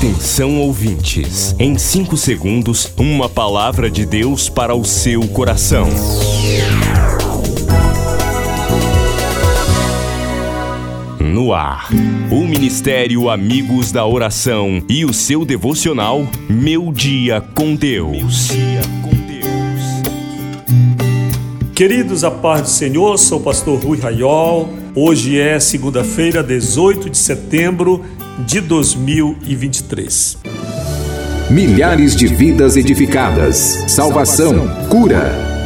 Atenção ouvintes, em 5 segundos, uma palavra de Deus para o seu coração. No ar, o Ministério Amigos da Oração e o seu devocional Meu Dia com Deus. Queridos, a paz do Senhor, sou o pastor Rui Raiol. Hoje é segunda-feira, 18 de setembro de 2023. Milhares de vidas edificadas, salvação, cura.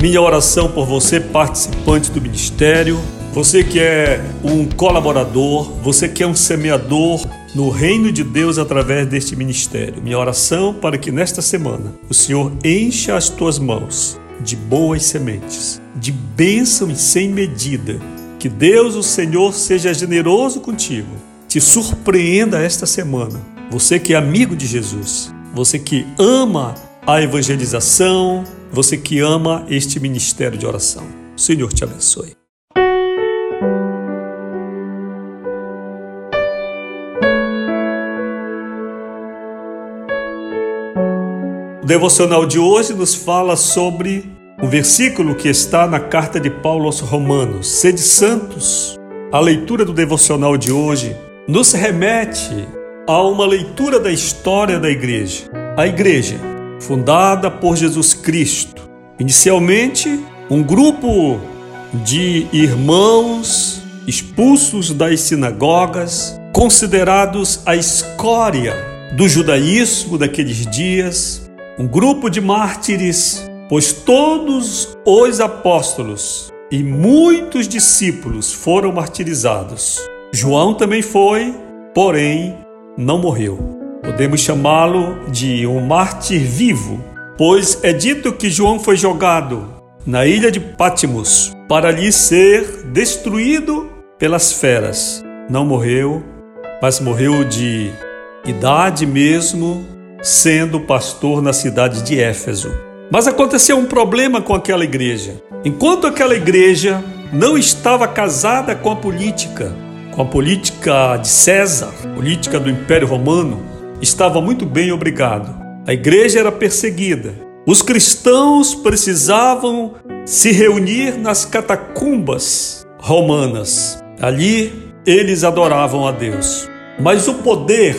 Minha oração por você, participante do ministério, você que é um colaborador, você que é um semeador no reino de Deus através deste ministério. Minha oração para que nesta semana o Senhor encha as tuas mãos de boas sementes, de bênção e sem medida. Que Deus, o Senhor, seja generoso contigo, te surpreenda esta semana. Você que é amigo de Jesus, você que ama a evangelização, você que ama este ministério de oração. O Senhor te abençoe. O devocional de hoje nos fala sobre um versículo que está na carta de Paulo aos Romanos. Sede santos. A leitura do devocional de hoje nos remete a uma leitura da história da igreja. A igreja fundada por Jesus Cristo. Inicialmente, um grupo de irmãos expulsos das sinagogas, considerados a escória do judaísmo daqueles dias, um grupo de mártires, pois todos os apóstolos e muitos discípulos foram martirizados. João também foi, porém não morreu. Podemos chamá-lo de um mártir vivo, pois é dito que João foi jogado na ilha de Patmos para ali ser destruído pelas feras. Não morreu, mas morreu de idade mesmo, sendo pastor na cidade de Éfeso. Mas aconteceu um problema com aquela igreja. Enquanto aquela igreja não estava casada com a política, com a política de César, política do Império Romano, estava muito bem, obrigado. A igreja era perseguida. Os cristãos precisavam se reunir nas catacumbas romanas. Ali eles adoravam a Deus. Mas o poder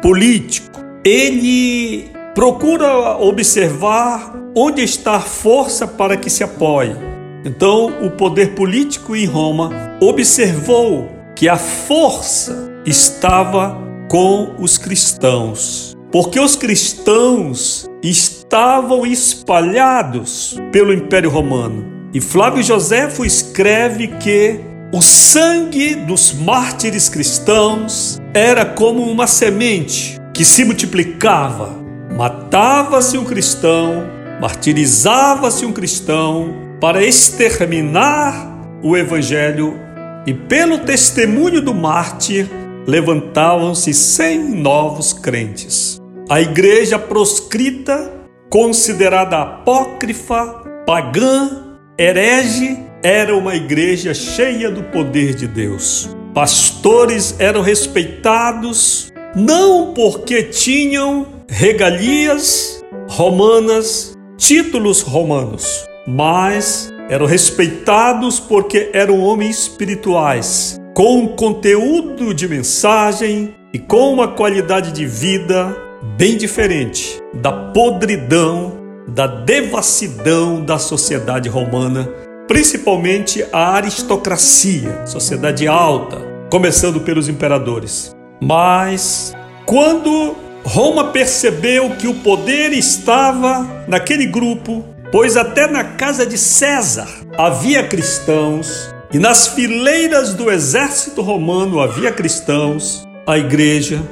político, ele procura observar onde está a força para que se apoie. Então, o poder político em Roma observou que a força estava com os cristãos, porque os cristãos estavam espalhados pelo Império Romano. E Flávio Joséfo escreve que o sangue dos mártires cristãos era como uma semente que se multiplicava. Matava-se um cristão, martirizava-se um cristão para exterminar o evangelho e pelo testemunho do mártir levantavam-se cem novos crentes. A igreja proscrita, considerada apócrifa, pagã, herege, era uma igreja cheia do poder de Deus. Pastores eram respeitados não porque tinham regalias romanas, títulos romanos, mas eram respeitados porque eram homens espirituais, com conteúdo de mensagem e com uma qualidade de vida bem diferente da podridão, da devassidão da sociedade romana, principalmente a aristocracia, sociedade alta, começando pelos imperadores. Mas quando Roma percebeu que o poder estava naquele grupo, pois até na casa de César havia cristãos e nas fileiras do exército romano havia cristãos, a igreja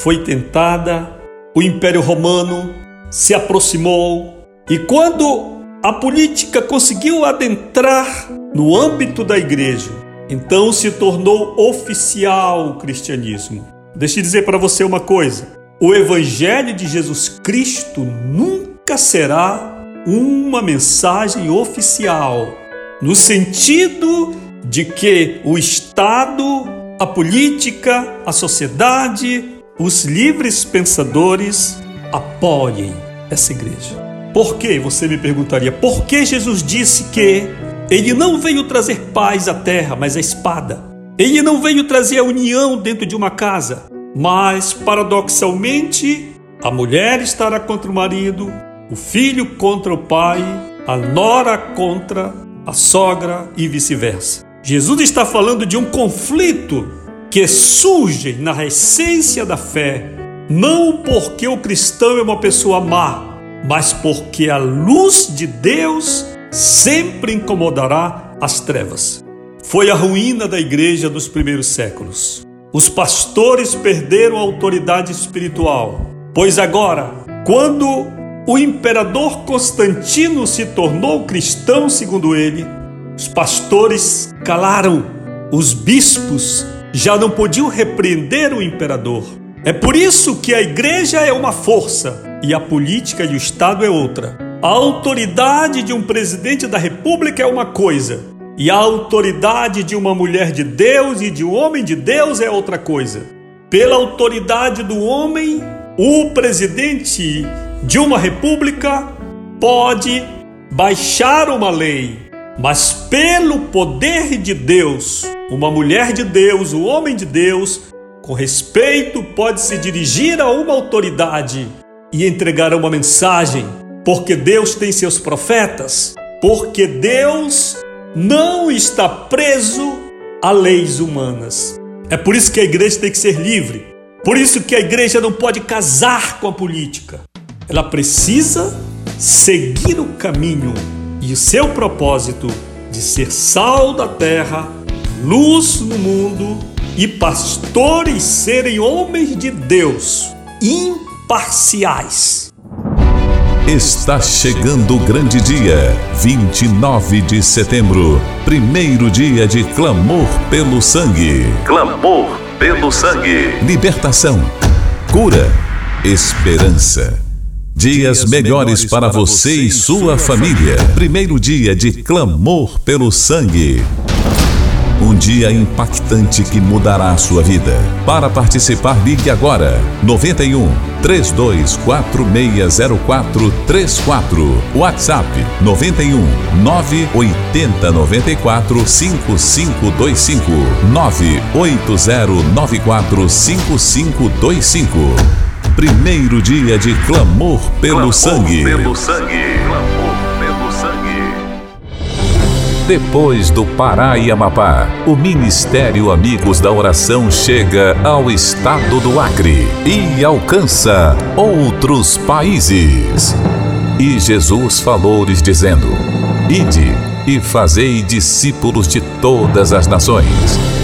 foi tentada, o Império Romano se aproximou e quando a política conseguiu adentrar no âmbito da igreja, então se tornou oficial o cristianismo. Deixe eu dizer para você uma coisa: o Evangelho de Jesus Cristo nunca será uma mensagem oficial, no sentido de que o Estado, a política, a sociedade, os livres pensadores apoiem essa igreja. Por que? Você me perguntaria. Por que Jesus disse que ele não veio trazer paz à terra, mas a espada? Ele não veio trazer a união dentro de uma casa, mas paradoxalmente a mulher estará contra o marido, o filho contra o pai, a nora contra a sogra e vice-versa. Jesus está falando de um conflito que surge na essência da fé, não porque o cristão é uma pessoa má, mas porque a luz de Deus sempre incomodará as trevas. Foi a ruína da igreja dos primeiros séculos. Os pastores perderam a autoridade espiritual, pois agora, quando o imperador Constantino se tornou cristão, segundo ele, os pastores calaram, os bispos já não podiam repreender o imperador. É por isso que a igreja é uma força e a política e o Estado é outra. A autoridade de um presidente da república é uma coisa, e a autoridade de uma mulher de Deus e de um homem de Deus é outra coisa. Pela autoridade do homem, o presidente de uma república pode baixar uma lei, mas pelo poder de Deus, uma mulher de Deus, um homem de Deus, com respeito pode se dirigir a uma autoridade e entregar uma mensagem, porque Deus tem seus profetas, porque Deus não está preso a leis humanas. É por isso que a igreja tem que ser livre. Por isso que a igreja não pode casar com a política. Ela precisa seguir o caminho e o seu propósito de ser sal da terra, luz no mundo e pastores serem homens de Deus, imparciais. Está chegando o grande dia, 29 de setembro, primeiro dia de clamor pelo sangue. Clamor pelo sangue. Libertação, cura, esperança. Dias melhores para você e sua família. Primeiro dia de clamor pelo sangue. Um dia impactante que mudará a sua vida. Para participar, ligue agora. 91 32460434. WhatsApp 91 980 94 5525. 98094 5525. Primeiro dia de clamor pelo clamor sangue. Pelo sangue. Clamor pelo sangue. Depois do Pará e Amapá, o Ministério Amigos da Oração chega ao estado do Acre e alcança outros países. E Jesus falou-lhes dizendo: Ide e fazei discípulos de todas as nações